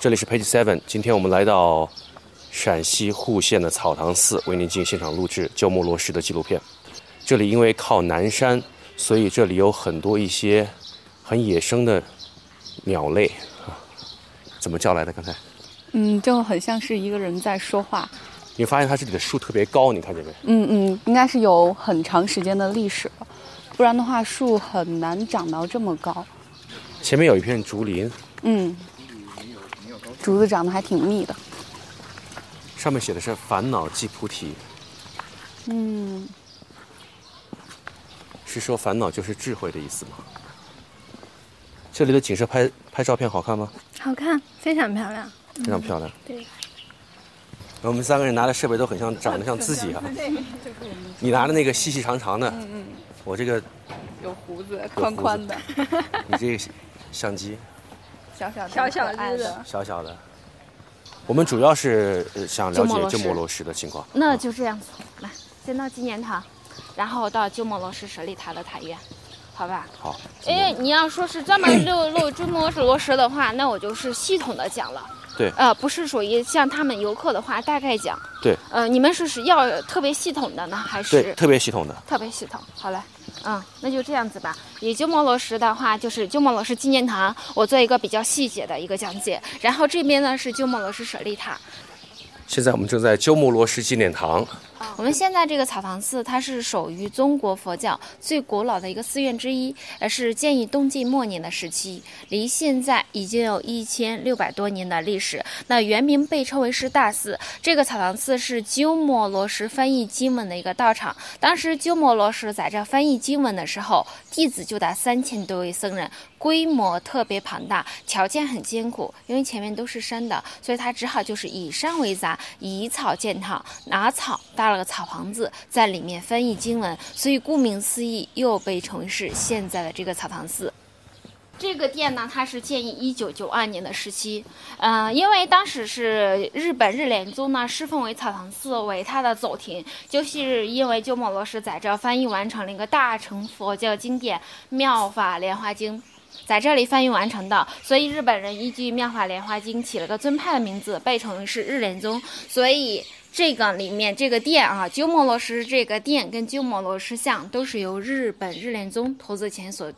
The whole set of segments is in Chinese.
这里是 Page Seven，今天我们来到陕西户县的草堂寺，为您进行现场录制鸠摩罗什的纪录片。这里因为靠南山，所以这里有很多一些很野生的鸟类啊。怎么叫来的？刚才？嗯，就很像是一个人在说话。你发现它这里的树特别高，你看见没？嗯嗯，应该是有很长时间的历史了，不然的话树很难长到这么高。前面有一片竹林，嗯，竹子长得还挺密的。上面写的是“烦恼即菩提”。嗯，是说烦恼就是智慧的意思吗？这里的景色拍拍照片好看吗？好看，非常漂亮。非常漂亮。对。我们三个人拿的设备都很像，长得像自己啊。你拿的那个细细长长的，嗯嗯。我这个有胡子，宽宽的。你这个相机，小小的，小小的，小小的。我们主要是想了解鸠摩罗什的情况。那就这样子，来，先到纪念堂，然后到鸠摩罗什舍利塔的塔院，好吧？好。哎，你要说是专门录 录鸠摩罗什的话，那我就是系统的讲了。对，呃，不是属于像他们游客的话，大概讲。对，呃，你们是是要特别系统的呢，还是？对，特别系统的。特别系统，好嘞，嗯，那就这样子吧。以鸠摩罗什的话，就是鸠摩罗什纪念堂，我做一个比较细节的一个讲解。然后这边呢是鸠摩罗什舍利塔。现在我们正在鸠摩罗什纪念堂。我们现在这个草堂寺，它是属于中国佛教最古老的一个寺院之一，呃，是建于东晋末年的时期，离现在已经有一千六百多年的历史。那原名被称为是大寺。这个草堂寺是鸠摩罗什翻译经文的一个道场。当时鸠摩罗什在这翻译经文的时候，弟子就达三千多位僧人，规模特别庞大，条件很艰苦，因为前面都是山的，所以他只好就是以山为杂，以草建套，拿草搭。了个草房子在里面翻译经文，所以顾名思义又被称为是现在的这个草堂寺。这个殿呢，它是建于一九九二年的时期，嗯，因为当时是日本日莲宗呢侍奉为草堂寺为它的祖庭，就是因为鸠摩罗什在这翻译完成了一个大乘佛教经典《妙法莲华经》，在这里翻译完成的，所以日本人依据《妙法莲华经》起了个尊派的名字，被称为是日莲宗，所以。这个里面这个殿啊，鸠摩罗什这个殿跟鸠摩罗什像都是由日本日莲宗投资钱所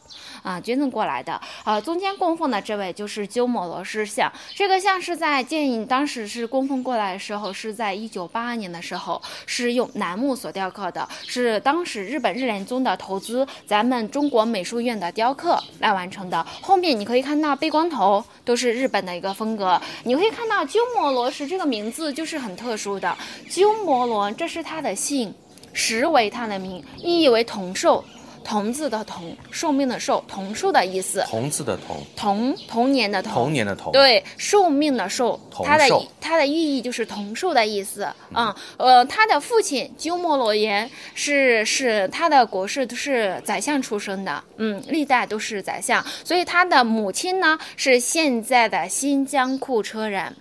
啊捐赠过来的。呃，中间供奉的这位就是鸠摩罗什像，这个像是在建议当时是供奉过来的时候，是在一九八二年的时候，是用楠木所雕刻的，是当时日本日莲宗的投资咱们中国美术院的雕刻来完成的。后面你可以看到背光头都是日本的一个风格，你会看到鸠摩罗什这个名字就是很特殊的。鸠摩罗，这是他的姓，实为他的名，意义为同寿，同字的同，寿命的寿，同寿的意思。同字的同，同同年的同，同年的同。对，寿命的寿，他的他的寓意就是同寿的意思。嗯，呃，他的父亲鸠摩罗言是是他的国士是宰相出身的，嗯，历代都是宰相，所以他的母亲呢是现在的新疆库车人。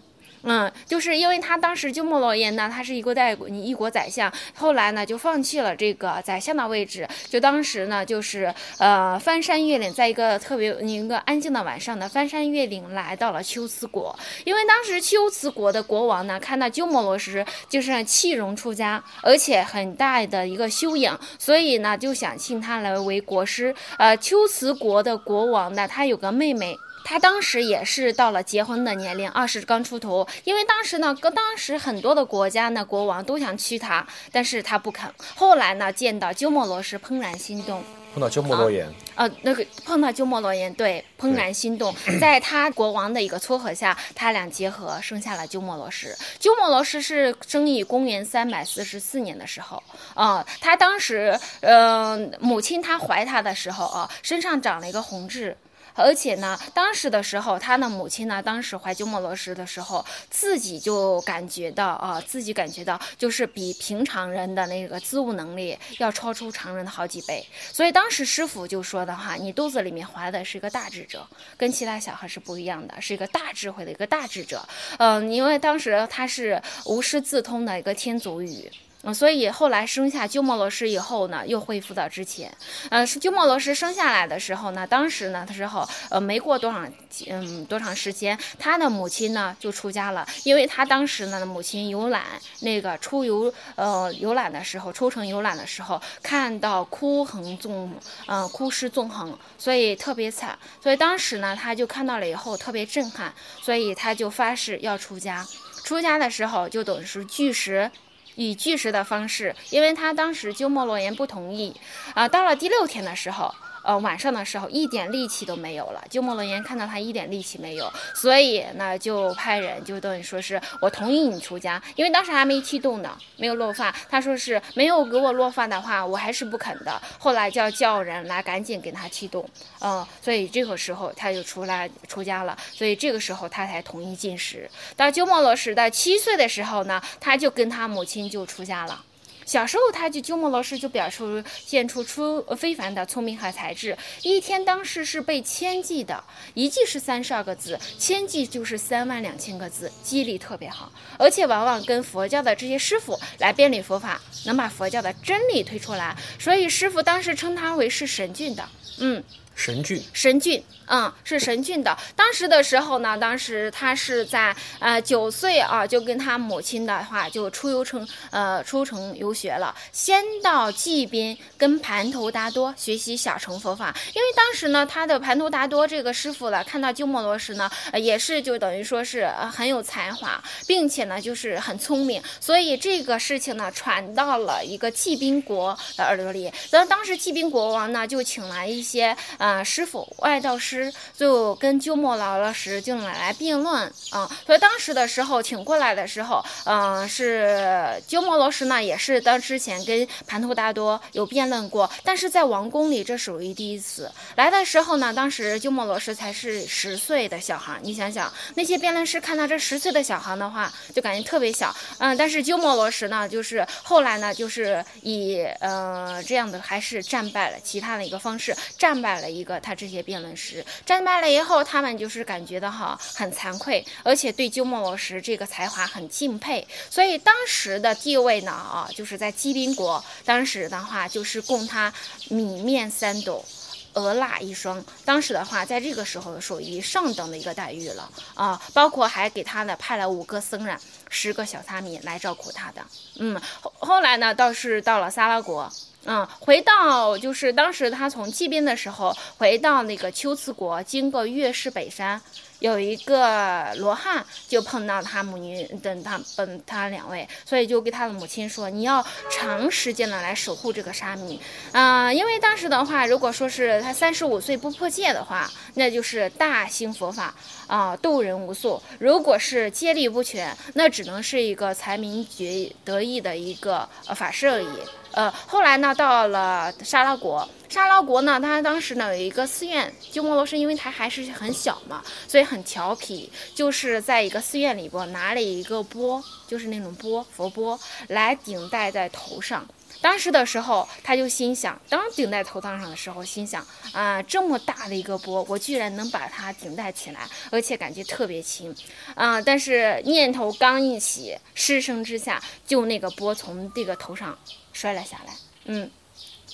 嗯，就是因为他当时鸠摩罗言呢，他是一国代一国宰相，后来呢就放弃了这个宰相的位置，就当时呢就是呃翻山越岭，在一个特别一个安静的晚上呢，翻山越岭来到了龟兹国，因为当时龟兹国的国王呢看到鸠摩罗什就是弃容出家，而且很大的一个修养，所以呢就想请他来为国师。呃，龟兹国的国王呢，他有个妹妹。他当时也是到了结婚的年龄，二十刚出头。因为当时呢，跟当时很多的国家呢，国王都想娶她，但是她不肯。后来呢，见到鸠摩罗什，怦然心动。碰到鸠摩罗言。呃，那个碰到鸠摩罗言，对，怦然心动。在他国王的一个撮合下，他俩结合，生下了鸠摩罗什。鸠摩罗什是生于公元三百四十四年的时候，啊，他当时，嗯，母亲她怀他的时候啊，身上长了一个红痣。而且呢，当时的时候，他的母亲呢，当时怀鸠摩罗什的时候，自己就感觉到啊，自己感觉到就是比平常人的那个自悟能力要超出常人的好几倍。所以当时师傅就说的话，你肚子里面怀的是一个大智者，跟其他小孩是不一样的，是一个大智慧的一个大智者。嗯，因为当时他是无师自通的一个天竺语。嗯，所以后来生下鸠摩罗什以后呢，又恢复到之前。呃，鸠摩罗什生下来的时候呢，当时呢，的时候，呃，没过多少，嗯，多长时间，他的母亲呢就出家了，因为他当时呢，母亲游览那个出游，呃，游览的时候，出城游览的时候，看到哭横纵，嗯，哭尸纵横，所以特别惨，所以当时呢，他就看到了以后特别震撼，所以他就发誓要出家。出家的时候就等于是拒食。以拒食的方式，因为他当时鸠摩罗言不同意，啊，到了第六天的时候。呃，晚上的时候一点力气都没有了。鸠摩罗言看到他一点力气没有，所以呢就派人就等于说是我同意你出家，因为当时还没剃度呢，没有落发。他说是没有给我落发的话，我还是不肯的。后来就要叫人来赶紧给他剃度，嗯，所以这个时候他就出来出家了。所以这个时候他才同意进食。到鸠摩罗什的七岁的时候呢，他就跟他母亲就出家了。小时候，他就鸠摩罗什就表出现出出非凡的聪明和才智。一天当时是背千计的，一计是三十二个字，千计就是三万两千个字，记忆力特别好，而且往往跟佛教的这些师傅来辩理佛法，能把佛教的真理推出来。所以师傅当时称他为是神俊的，嗯。神俊，神俊，嗯，是神俊的。当时的时候呢，当时他是在呃九岁啊，就跟他母亲的话就出游城，呃出城游学了。先到稷边跟盘头达多学习小乘佛法，因为当时呢，他的盘头达多这个师傅呢，看到鸠摩罗什呢，也是就等于说是很有才华，并且呢就是很聪明，所以这个事情呢传到了一个济宾国的耳朵里。然后当时济宾国王呢就请来一些。啊，师傅外道师就跟鸠摩罗什就来辩论啊，所以当时的时候请过来的时候，嗯，是鸠摩罗什呢，也是当之前跟盘陀大多有辩论过，但是在王宫里这属于第一次来的时候呢，当时鸠摩罗什才是十岁的小孩，你想想那些辩论师看到这十岁的小孩的话，就感觉特别小，嗯，但是鸠摩罗什呢，就是后来呢，就是以呃这样的还是战败了，其他的一个方式战败了。一个他这些辩论师战败了以后，他们就是感觉到哈很惭愧，而且对鸠摩罗什这个才华很敬佩，所以当时的地位呢啊，就是在基宾国，当时的话就是供他米面三斗，鹅蜡一双。当时的话，在这个时候属于上等的一个待遇了啊，包括还给他呢派了五个僧人，十个小沙弥来照顾他的。嗯，后后来呢，倒是到了萨拉国。嗯，回到就是当时他从祭边的时候，回到那个龟兹国，经过月氏北山，有一个罗汉就碰到他母女等他等他两位，所以就给他的母亲说，你要长时间的来守护这个沙弥，啊，因为当时的话，如果说是他三十五岁不破戒的话，那就是大兴佛法啊，度人无数；如果是戒力不全，那只能是一个财名觉得意的一个呃法师而已。呃，后来呢，到了沙拉国，沙拉国呢，他当时呢有一个寺院，鸠摩罗什因为他还是很小嘛，所以很调皮，就是在一个寺院里边拿了一个钵，就是那种钵，佛钵，来顶戴在头上。当时的时候，他就心想，当顶戴头上上的时候，心想啊，这么大的一个钵，我居然能把它顶戴起来，而且感觉特别轻，啊！但是念头刚一起，失声之下，就那个钵从这个头上摔了下来，嗯，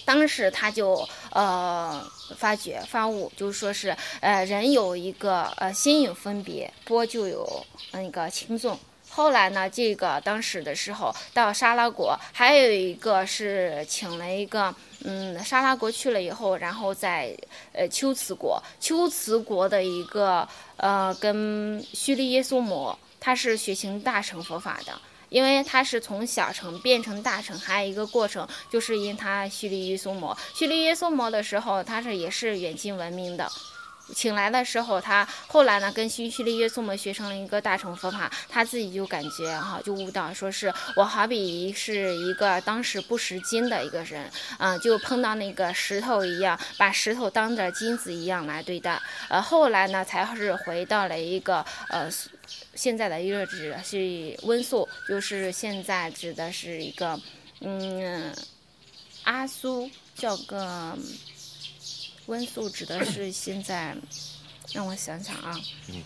当时他就呃发觉发悟，就是说是呃人有一个呃心有分别，波就有那个轻重。后来呢，这个当时的时候到沙拉国，还有一个是请了一个，嗯，沙拉国去了以后，然后在呃龟兹国，龟兹国的一个呃跟须利耶苏摩，他是学行大乘佛法的，因为它是从小城变成大城，还有一个过程，就是因他须利耶娑摩，须利耶娑摩的时候，它是也是远近闻名的。请来的时候，他后来呢，跟须须利耶娑摩学成了一个大乘佛法，他自己就感觉哈，就悟到，说是我好比是一个当时不识金的一个人，嗯，就碰到那个石头一样，把石头当着金子一样来对待。呃，后来呢，才是回到了一个呃，现在的一个指是温宿，就是现在指的是一个嗯，阿苏叫个。温宿指的是现在，让我想想啊，嗯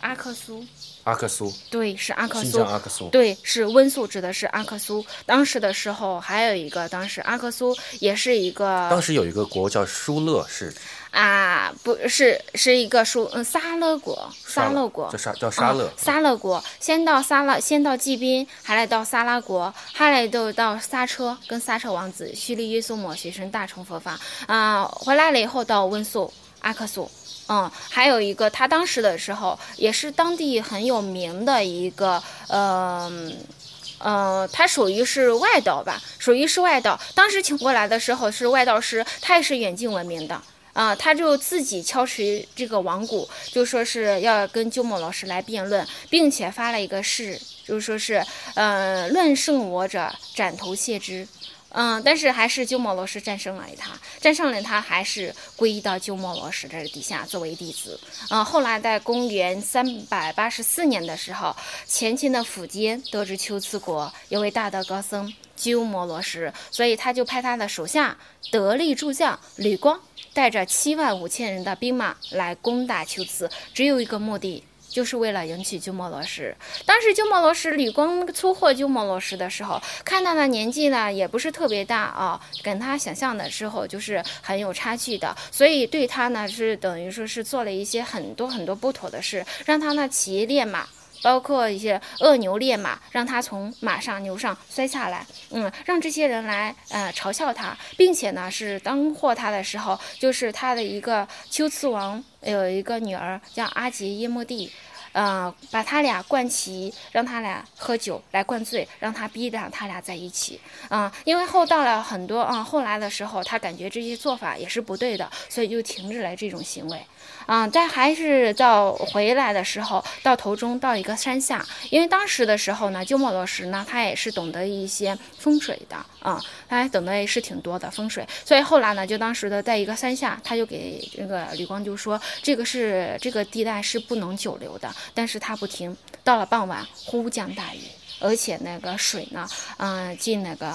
阿克苏。阿克苏，对，是阿克新苏。疆阿克苏。对，是温宿，指的是阿克苏。当时的时候，还有一个，当时阿克苏也是一个。当时有一个国叫疏勒，是啊，不是，是一个属，嗯，沙勒国，沙勒国，叫沙叫沙勒啊，沙勒国。先到沙拉，先到济宾，还来到沙拉国，还来到到刹车，跟刹车王子须利耶苏摩学生大乘佛法啊，回来了以后到温宿阿克苏。嗯，还有一个，他当时的时候也是当地很有名的一个，呃，呃，他属于是外道吧，属于是外道。当时请过来的时候是外道师，他也是远近闻名的啊，他就自己敲持这个王鼓，就说是要跟鸠摩老师来辩论，并且发了一个誓，就说是，呃，论胜我者斩头谢之。嗯，但是还是鸠摩罗什战胜了他，战胜了他，还是皈依到鸠摩罗什这底下作为弟子。嗯，后来在公元三百八十四年的时候，前秦的苻坚得知龟兹国有位大德高僧鸠摩罗什，所以他就派他的手下得力助将吕光，带着七万五千人的兵马来攻打龟兹，只有一个目的。就是为了迎娶鸠摩罗什。当时鸠摩罗什吕光出获鸠摩罗什的时候，看他的年纪呢也不是特别大啊，跟他想象的时候就是很有差距的，所以对他呢是等于说是做了一些很多很多不妥的事，让他呢骑烈马。包括一些恶牛烈马，让他从马上牛上摔下来，嗯，让这些人来呃嘲笑他，并且呢是当获他的时候，就是他的一个龟兹王有一个女儿叫阿杰耶莫蒂。嗯，把他俩灌齐，让他俩喝酒来灌醉，让他逼着他俩在一起。嗯，因为后到了很多啊后来的时候，他感觉这些做法也是不对的，所以就停止了这种行为。嗯，但还是到回来的时候，到头中到一个山下，因为当时的时候呢，鸠摩罗什呢，他也是懂得一些风水的啊，他还懂得也是挺多的风水，所以后来呢，就当时的在一个山下，他就给这个吕光就说，这个是这个地带是不能久留的。但是他不听，到了傍晚忽降大雨，而且那个水呢，嗯，进那个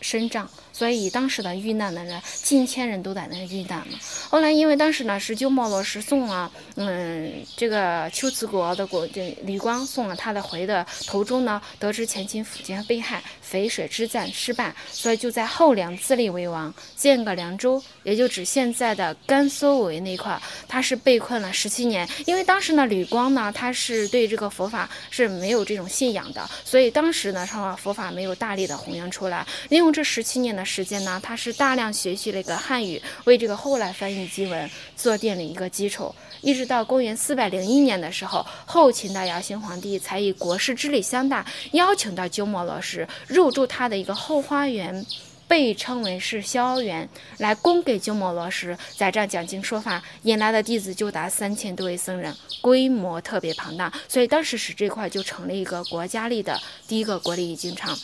深帐。所以当时的遇难的人近千人都在那遇难了。后来因为当时呢是鸠摩罗什送了，嗯，这个龟兹国的国这吕光送了他的回的途中呢，得知前秦苻坚被害，淝水之战失败，所以就在后梁自立为王，建个凉州，也就指现在的甘肃为那块，他是被困了十七年。因为当时呢吕光呢他是对这个佛法是没有这种信仰的，所以当时呢上佛法没有大力的弘扬出来。利用这十七年的。时间呢，他是大量学习了一个汉语，为这个后来翻译经文做定了一个基础。一直到公元四百零一年的时候，后秦的姚兴皇帝才以国事之礼相待，邀请到鸠摩罗什入住他的一个后花园，被称为是萧园，来供给鸠摩罗什在这讲经说法，引来的弟子就达三千多位僧人，规模特别庞大，所以当时使这块就成了一个国家立的第一个国立经场。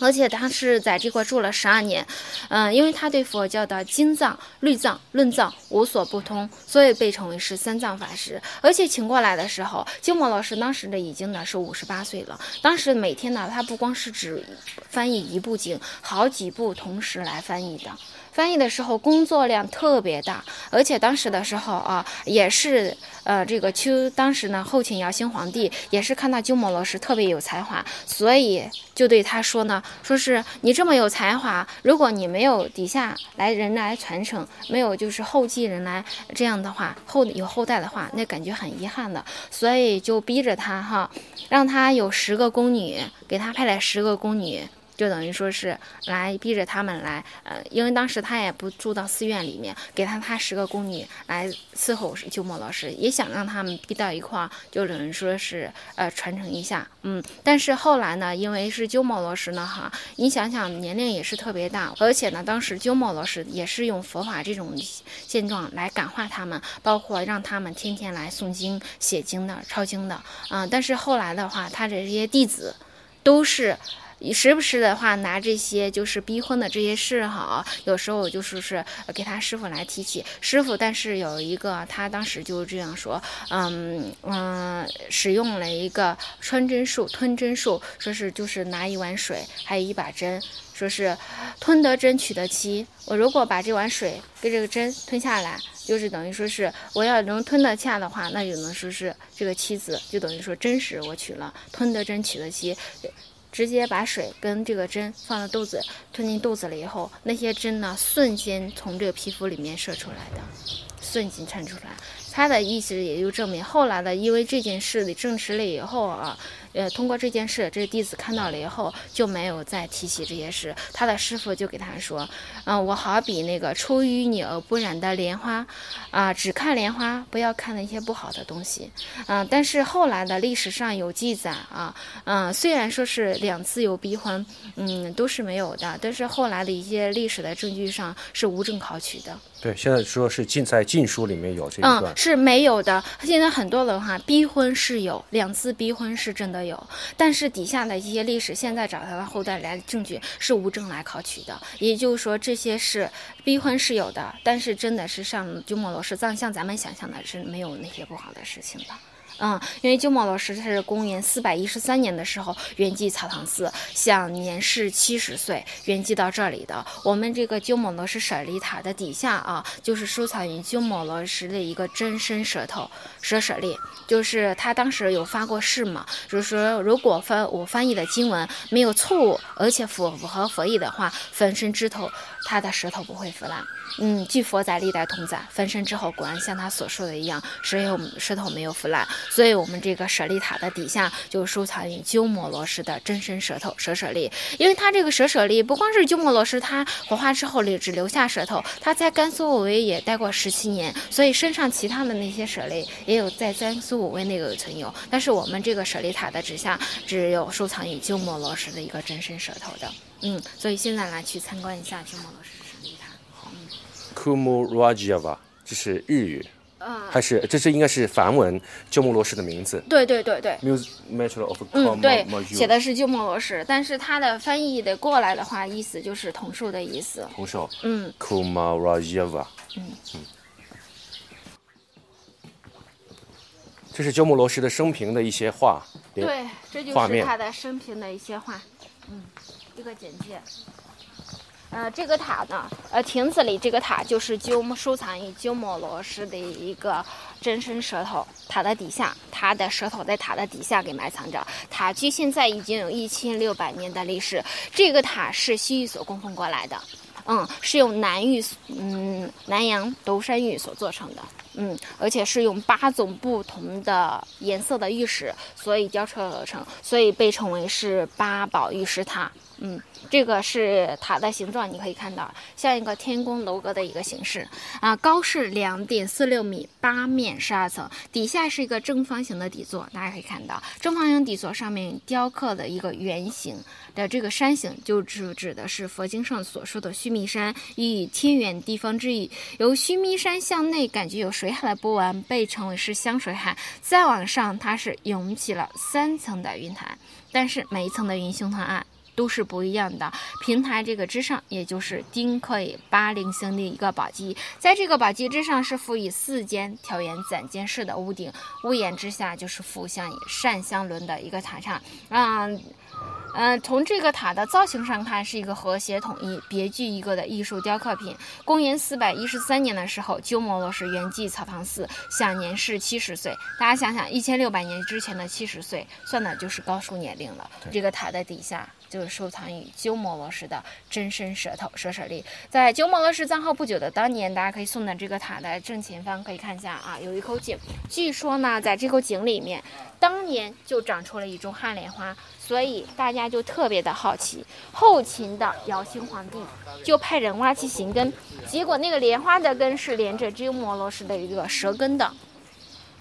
而且他是在这块住了十二年，嗯，因为他对佛教的经藏、律藏、论藏无所不通，所以被称为是三藏法师。而且请过来的时候，鸠摩老师当时的已经呢是五十八岁了。当时每天呢，他不光是只翻译一部经，好几部同时来翻译的。翻译的时候工作量特别大，而且当时的时候啊，也是呃这个秋当时呢后秦姚兴皇帝也是看到鸠摩罗什特别有才华，所以就对他说呢，说是你这么有才华，如果你没有底下来人来传承，没有就是后继人来这样的话后有后代的话，那感觉很遗憾的，所以就逼着他哈，让他有十个宫女，给他派来十个宫女。就等于说是来逼着他们来，呃，因为当时他也不住到寺院里面，给他他十个宫女来伺候鸠摩罗什，也想让他们逼到一块儿，就等于说是呃传承一下，嗯。但是后来呢，因为是鸠摩罗什呢，哈，你想想年龄也是特别大，而且呢，当时鸠摩罗什也是用佛法这种现状来感化他们，包括让他们天天来诵经、写经的、抄经的，啊。但是后来的话，他的这些弟子都是。时不时的话，拿这些就是逼婚的这些事哈，有时候就是是给他师傅来提起师傅。但是有一个，他当时就这样说，嗯嗯，使用了一个穿针术、吞针术，说是就是拿一碗水，还有一把针，说是吞得针取得气。我如果把这碗水跟这个针吞下来，就是等于说是我要能吞得下的话，那就能说是这个妻子就等于说真实我取了，吞得真取得妻。直接把水跟这个针放到肚子，吞进肚子了以后，那些针呢，瞬间从这个皮肤里面射出来的，瞬间渗出来。他的意思也就证明，后来的因为这件事的证实了以后啊。呃，通过这件事，这弟子看到了以后就没有再提起这些事。他的师傅就给他说：“嗯，我好比那个出淤泥而不染的莲花，啊，只看莲花，不要看那些不好的东西。”嗯，但是后来的历史上有记载啊，嗯，虽然说是两次有逼婚，嗯，都是没有的，但是后来的一些历史的证据上是无证考取的。对，现在说是禁在禁书里面有这一段，嗯，是没有的。现在很多的话，逼婚是有两次逼婚是真的。有，但是底下的一些历史，现在找他的后代来证据是无证来考取的，也就是说这些是逼婚是有的，但是真的是上鸠摩罗什像像咱们想象的是没有那些不好的事情的。嗯，因为鸠摩罗什他是公元四百一十三年的时候圆寂草堂寺，享年是七十岁，圆寂到这里的。我们这个鸠摩罗什舍利塔的底下啊，就是收藏于鸠摩罗什的一个真身舌头舍舍利，就是他当时有发过誓嘛，就是说如果翻我翻译的经文没有错误，而且符符合佛意的话，粉身之头，他的舌头不会腐烂。嗯，据佛在历代同在，翻身之后果然像他所说的一样，舌头舌头没有腐烂，所以我们这个舍利塔的底下就收藏于鸠摩罗什的真身舌头舍舍利，因为他这个舍舍利不光是鸠摩罗什，他火化之后留只留下舌头，他在甘肃武威也待过十七年，所以身上其他的那些舍利也有在甘肃武威那个存有，但是我们这个舍利塔的底下只有收藏于鸠摩罗什的一个真身舌头的，嗯，所以现在来去参观一下鸠摩罗什。Kumu Rajava，这是日语，啊，还是这是应该是梵文鸠摩罗什的名字？对对对对，Muse Metro of 嗯，对，写的是鸠摩罗什，但是它的翻译的过来的话，意思就是同寿的意思。同寿，嗯，Kumu Rajava，嗯。嗯，这是鸠摩罗什的生平的一些画，对，这就是他的生平的一些画，嗯，一个简介。呃，这个塔呢，呃，亭子里这个塔就是鸠收藏于鸠摩罗什的一个真身舌头，塔的底下，它的舌头在塔的底下给埋藏着。塔距现在已经有一千六百年的历史。这个塔是西域所供奉过来的，嗯，是用南域，嗯，南阳独山玉所做成的，嗯，而且是用八种不同的颜色的玉石，所以雕刻而成，所以被称为是八宝玉石塔。嗯，这个是塔的形状，你可以看到像一个天宫楼阁的一个形式啊，高是两点四六米，八面十二层，底下是一个正方形的底座，大家可以看到正方形底座上面雕刻的一个圆形的这个山形，就指指的是佛经上所说的须弥山，意天圆地方之意。由须弥山向内感觉有水海的波纹，被称为是香水海。再往上，它是涌起了三层的云台，但是每一层的云胸膛岸。都是不一样的。平台这个之上，也就是丁克八零星的一个宝鸡，在这个宝鸡之上是附以四间条檐攒尖式的屋顶，屋檐之下就是附像扇香轮的一个塔刹。嗯。嗯，从这个塔的造型上看，是一个和谐统一、别具一格的艺术雕刻品。公元四百一十三年的时候，鸠摩罗什圆寂草堂寺，享年是七十岁。大家想想，一千六百年之前的七十岁，算的就是高寿年龄了。这个塔的底下就是收藏于鸠摩罗什的真身舌头舍舍利。在鸠摩罗什葬后不久的当年，大家可以送到这个塔的正前方，可以看一下啊，有一口井。据说呢，在这口井里面，当年就长出了一种旱莲花。所以大家就特别的好奇，后秦的姚兴皇帝就派人挖其行根，结果那个莲花的根是连着鸠摩罗什的一个舌根的。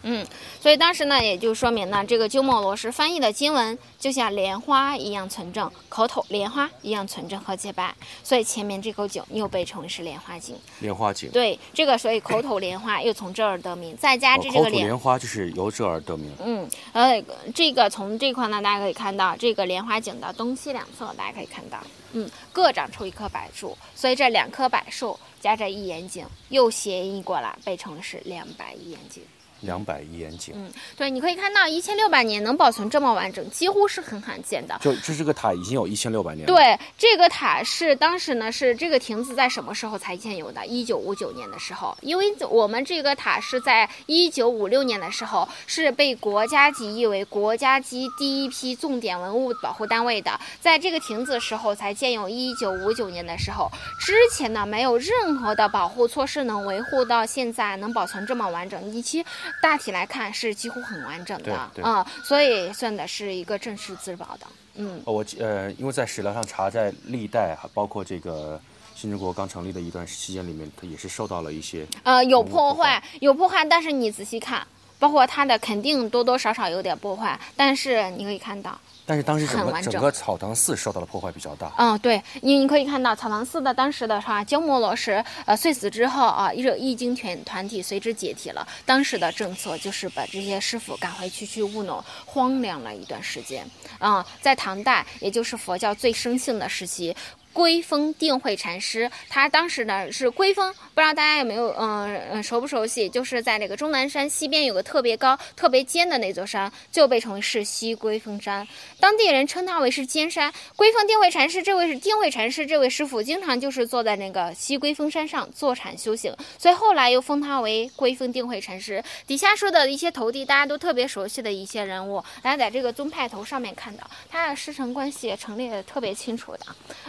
嗯，所以当时呢，也就说明呢，这个鸠摩罗什翻译的经文就像莲花一样纯正，口吐莲花一样纯正和洁白，所以前面这口井又被称为是莲花井。莲花井。对，这个所以口吐莲花又从这儿得名，再加这这个莲花就是由这儿得名。嗯，呃，这个从这块呢，大家可以看到这个莲花井的东西两侧，大家可以看到，嗯，各长出一棵柏树，所以这两棵柏树加这一眼井又谐音过来，被称为是两百一眼井。两百亿眼井，嗯，对，你可以看到一千六百年能保存这么完整，几乎是很罕见的。就就这个塔已经有一千六百年了。对，这个塔是当时呢是这个亭子在什么时候才建有的？一九五九年的时候，因为我们这个塔是在一九五六年的时候是被国家级译为国家级第一批重点文物保护单位的，在这个亭子时候才建有。一九五九年的时候，之前呢没有任何的保护措施能维护到现在能保存这么完整，以及。大体来看是几乎很完整的啊，所以算的是一个正式自保的。嗯，我呃，因为在史料上查，在历代还包括这个新中国刚成立的一段期间里面，它也是受到了一些呃有破坏，有破坏。但是你仔细看，包括它的肯定多多少少有点破坏，但是你可以看到。但是当时整个整个草堂寺受到的破坏比较大。嗯，对，你你可以看到草堂寺的当时的话，鸠摩罗什呃碎死之后啊，一个易经团团体随之解体了。当时的政策就是把这些师傅赶回去去务农，荒凉了一段时间。啊，在唐代，也就是佛教最生性的时期。龟峰定慧禅师，他当时呢是龟峰，不知道大家有没有嗯嗯熟不熟悉？就是在那个终南山西边有个特别高、特别尖的那座山，就被称为是西龟峰山。当地人称它为是尖山。龟峰定慧禅师，这位是定慧禅师，这位师傅经常就是坐在那个西龟峰山上坐禅修行，所以后来又封他为龟峰定慧禅师。底下说的一些徒弟，大家都特别熟悉的一些人物，大家在这个宗派头上面看到，他的师承关系陈列的特别清楚的，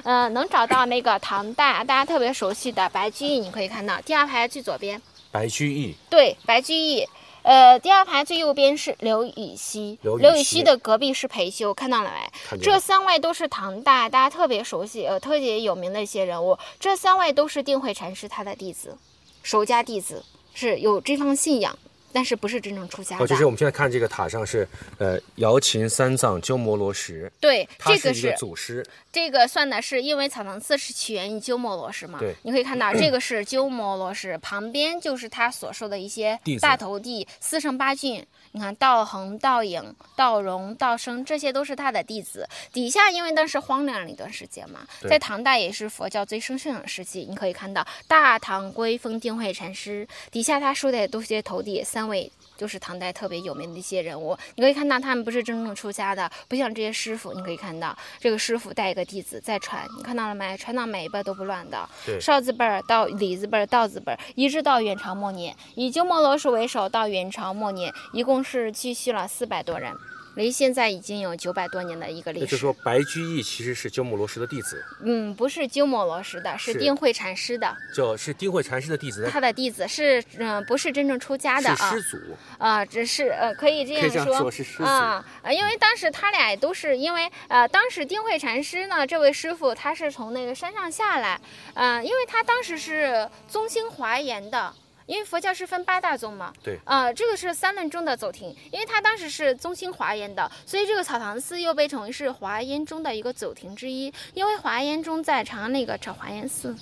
嗯。能找到那个唐代大家特别熟悉的白居易，你可以看到第二排最左边。白居易。对，白居易。呃，第二排最右边是刘禹锡。刘禹锡的隔壁是裴休，看到了没？这三位都是唐代大家特别熟悉、呃特别有名的一些人物。这三位都是定慧禅师他的弟子，守家弟子，是有这方信仰。但是不是真正出家的？哦，就是我们现在看这个塔上是，呃，瑶琴三藏鸠摩罗什。对，这个是祖师。这个算的是，因为草堂寺是起源于鸠摩罗什嘛。对。你可以看到，这个是鸠摩罗什，旁边就是他所说的一些大头地，四圣八骏。你看，道恒、道影、道荣、道生，这些都是他的弟子。底下因为当时荒凉了一段时间嘛，在唐代也是佛教最盛盛的时期。你可以看到大唐归峰定慧禅师，底下他收的都是些徒弟三位。就是唐代特别有名的一些人物，你可以看到他们不是真正出家的，不像这些师傅。你可以看到这个师傅带一个弟子在传，你看到了没？传到每一辈都不乱的，少字辈儿到李字辈儿、道字辈儿，一直到元朝末年，以鸠摩罗什为首，到元朝末年，一共是继续了四百多人。离现在已经有九百多年的一个历史。就是说，白居易其实是鸠摩罗什的弟子。嗯，不是鸠摩罗什的，是定慧禅师的。就是定慧禅师的弟子。他的弟子是嗯，不是真正出家的啊。师祖。啊，只是呃，可以这样说啊啊，因为当时他俩都是因为呃，当时定慧禅师呢，这位师傅他是从那个山上下来，嗯，因为他当时是宗兴华严的。因为佛教是分八大宗嘛，对，啊，这个是三论中的走庭，因为他当时是宗兴华严的，所以这个草堂寺又被称为是华严中的一个走庭之一。因为华严中在长安那个叫华严寺，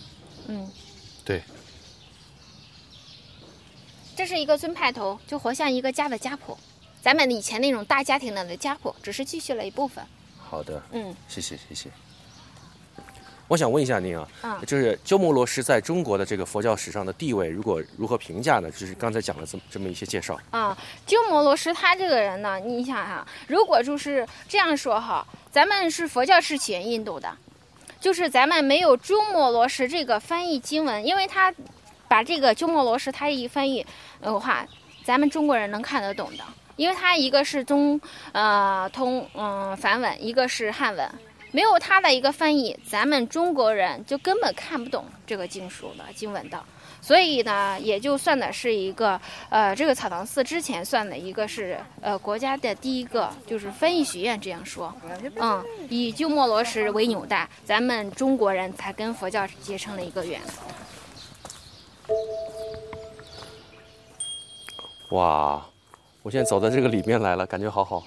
嗯，对，这是一个尊派头，就活像一个家的家谱，咱们以前那种大家庭的家谱，只是继续了一部分。好的，嗯，谢谢谢谢。我想问一下您啊，就是鸠摩罗什在中国的这个佛教史上的地位，如果如何评价呢？就是刚才讲了这么这么一些介绍啊。鸠摩罗什他这个人呢，你想哈，如果就是这样说哈，咱们是佛教是起源印度的，就是咱们没有鸠摩罗什这个翻译经文，因为他把这个鸠摩罗什他一翻译的话，咱们中国人能看得懂的，因为他一个是中呃通嗯梵文，一个是汉文。没有他的一个翻译，咱们中国人就根本看不懂这个经书的经文的，所以呢，也就算的是一个，呃，这个草堂寺之前算的一个是，呃，国家的第一个就是翻译学院这样说，嗯，以鸠摩罗什为纽带，咱们中国人才跟佛教结成了一个缘。哇，我现在走到这个里面来了，感觉好好。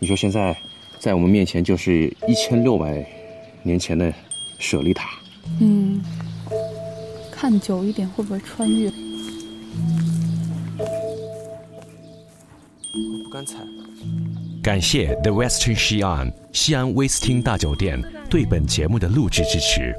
你说现在，在我们面前就是一千六百年前的舍利塔。嗯，看久一点会不会穿越？不敢踩。感谢 The Western Xi'an 西安威斯汀大酒店对本节目的录制支持。